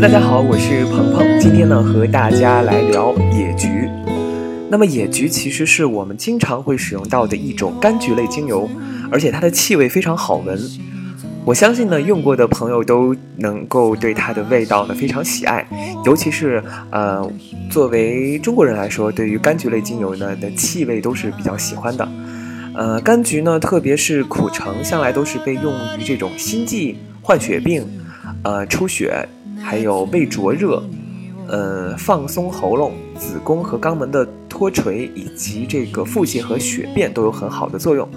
大家好，我是鹏鹏，今天呢和大家来聊野菊。那么野菊其实是我们经常会使用到的一种柑橘类精油，而且它的气味非常好闻。我相信呢用过的朋友都能够对它的味道呢非常喜爱，尤其是呃作为中国人来说，对于柑橘类精油呢的气味都是比较喜欢的。呃，柑橘呢，特别是苦橙，向来都是被用于这种心悸、患血病、呃出血。还有胃灼热，呃，放松喉咙、子宫和肛门的脱垂，以及这个腹泻和血便都有很好的作用。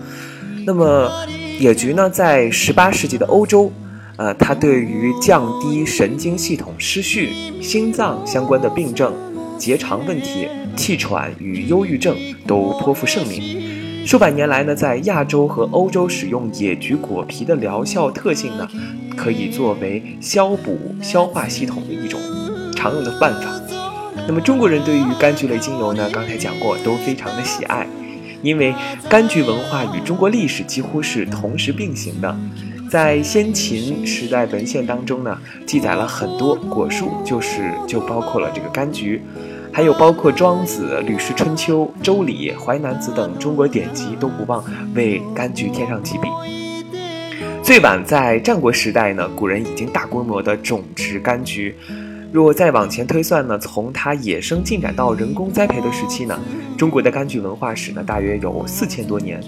那么，野菊呢，在十八世纪的欧洲，呃，它对于降低神经系统失序、心脏相关的病症、结肠问题、气喘与忧郁症都颇负盛名。数百年来呢，在亚洲和欧洲使用野菊果皮的疗效特性呢，可以作为消补消化系统的一种常用的办法。那么中国人对于柑橘类精油呢，刚才讲过都非常的喜爱，因为柑橘文化与中国历史几乎是同时并行的。在先秦时代文献当中呢，记载了很多果树，就是就包括了这个柑橘。还有包括《庄子》《吕氏春秋》《周礼》《淮南子》等中国典籍都不忘为柑橘添上几笔。最晚在战国时代呢，古人已经大规模的种植柑橘。若再往前推算呢，从它野生进展到人工栽培的时期呢，中国的柑橘文化史呢，大约有四千多年。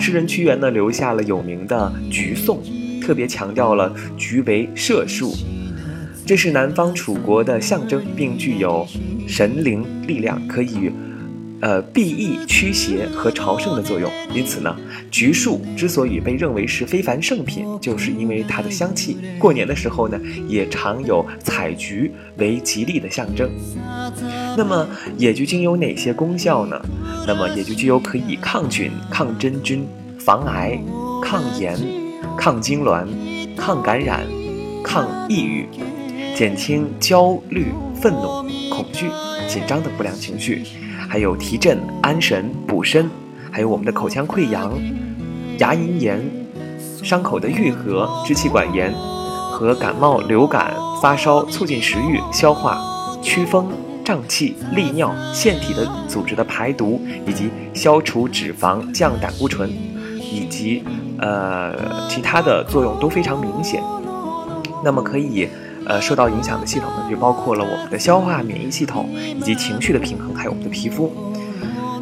诗人屈原呢，留下了有名的《橘颂》，特别强调了橘为社树。这是南方楚国的象征，并具有神灵力量，可以，呃，避疫驱邪和朝圣的作用。因此呢，橘树之所以被认为是非凡圣品，就是因为它的香气。过年的时候呢，也常有采橘为吉利的象征。那么，野菊精有哪些功效呢？那么，野菊精油可以抗菌、抗真菌、防癌、抗炎、抗痉挛、抗感染、抗抑郁。减轻焦虑、愤怒、恐惧、紧张等不良情绪，还有提振、安神、补身，还有我们的口腔溃疡、牙龈炎、伤口的愈合、支气管炎和感冒、流感、发烧，促进食欲、消化、祛风、胀气、利尿、腺体的组织的排毒，以及消除脂肪、降胆固醇，以及呃其他的作用都非常明显。那么可以。呃，受到影响的系统呢，就包括了我们的消化、免疫系统以及情绪的平衡，还有我们的皮肤。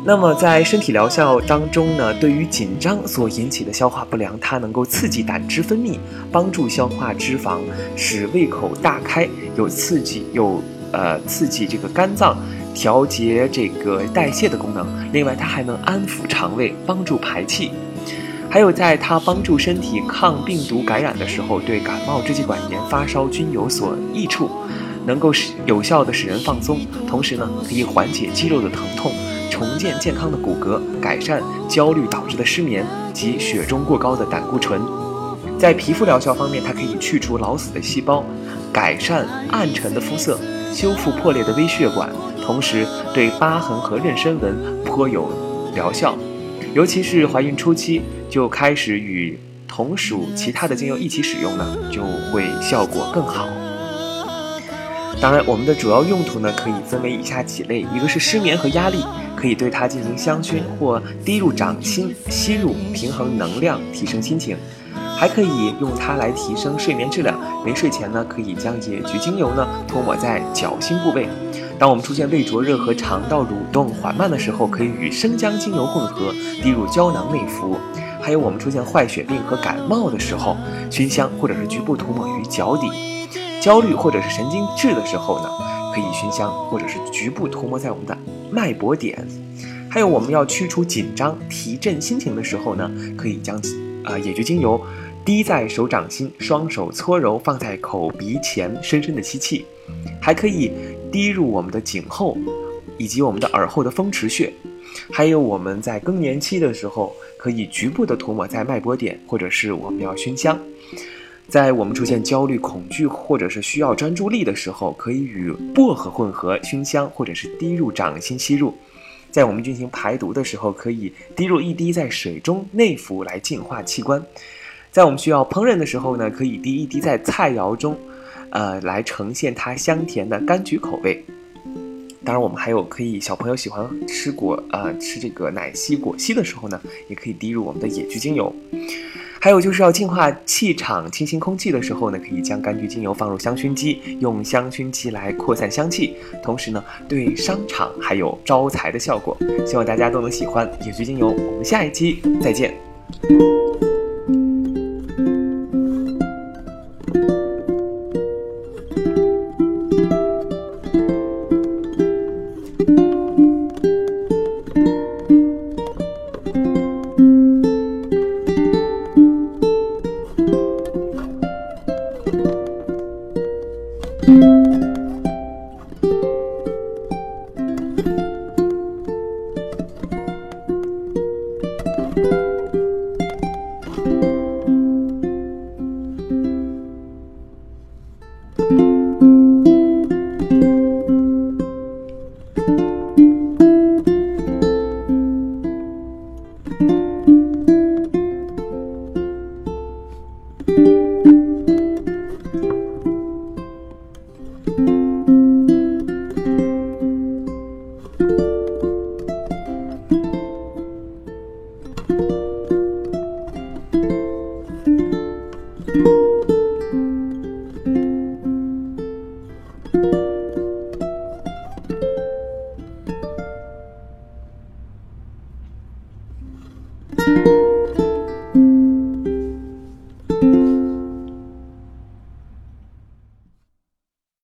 那么在身体疗效当中呢，对于紧张所引起的消化不良，它能够刺激胆汁分泌，帮助消化脂肪，使胃口大开，有刺激有呃刺激这个肝脏，调节这个代谢的功能。另外，它还能安抚肠胃，帮助排气。还有，在它帮助身体抗病毒感染的时候，对感冒、支气管炎、发烧均有所益处，能够使有效的使人放松。同时呢，可以缓解肌肉的疼痛，重建健康的骨骼，改善焦虑导致的失眠及血中过高的胆固醇。在皮肤疗效方面，它可以去除老死的细胞，改善暗沉的肤色，修复破裂的微血管，同时对疤痕和妊娠纹颇有疗效。尤其是怀孕初期就开始与同属其他的精油一起使用呢，就会效果更好。当然，我们的主要用途呢可以分为以下几类：一个是失眠和压力，可以对它进行香薰或滴入掌心吸入，平衡能量，提升心情；还可以用它来提升睡眠质量。临睡前呢，可以将野菊精油呢涂抹在脚心部位。当我们出现胃灼热和肠道蠕动缓慢的时候，可以与生姜精油混合滴入胶囊内服；还有我们出现坏血病和感冒的时候，熏香或者是局部涂抹于脚底；焦虑或者是神经质的时候呢，可以熏香或者是局部涂抹在我们的脉搏点；还有我们要驱除紧张、提振心情的时候呢，可以将啊野菊精油滴在手掌心，双手搓揉，放在口鼻前，深深的吸气，还可以。滴入我们的颈后，以及我们的耳后的风池穴，还有我们在更年期的时候，可以局部的涂抹在脉搏点，或者是我们要熏香。在我们出现焦虑、恐惧，或者是需要专注力的时候，可以与薄荷混合熏香，或者是滴入掌心吸入。在我们进行排毒的时候，可以滴入一滴在水中内服来净化器官。在我们需要烹饪的时候呢，可以滴一滴在菜肴中。呃，来呈现它香甜的柑橘口味。当然，我们还有可以小朋友喜欢吃果呃吃这个奶昔果昔的时候呢，也可以滴入我们的野菊精油。还有就是要净化气场、清新空气的时候呢，可以将柑橘精油放入香薰机，用香薰机来扩散香气，同时呢，对商场还有招财的效果。希望大家都能喜欢野菊精油。我们下一期再见。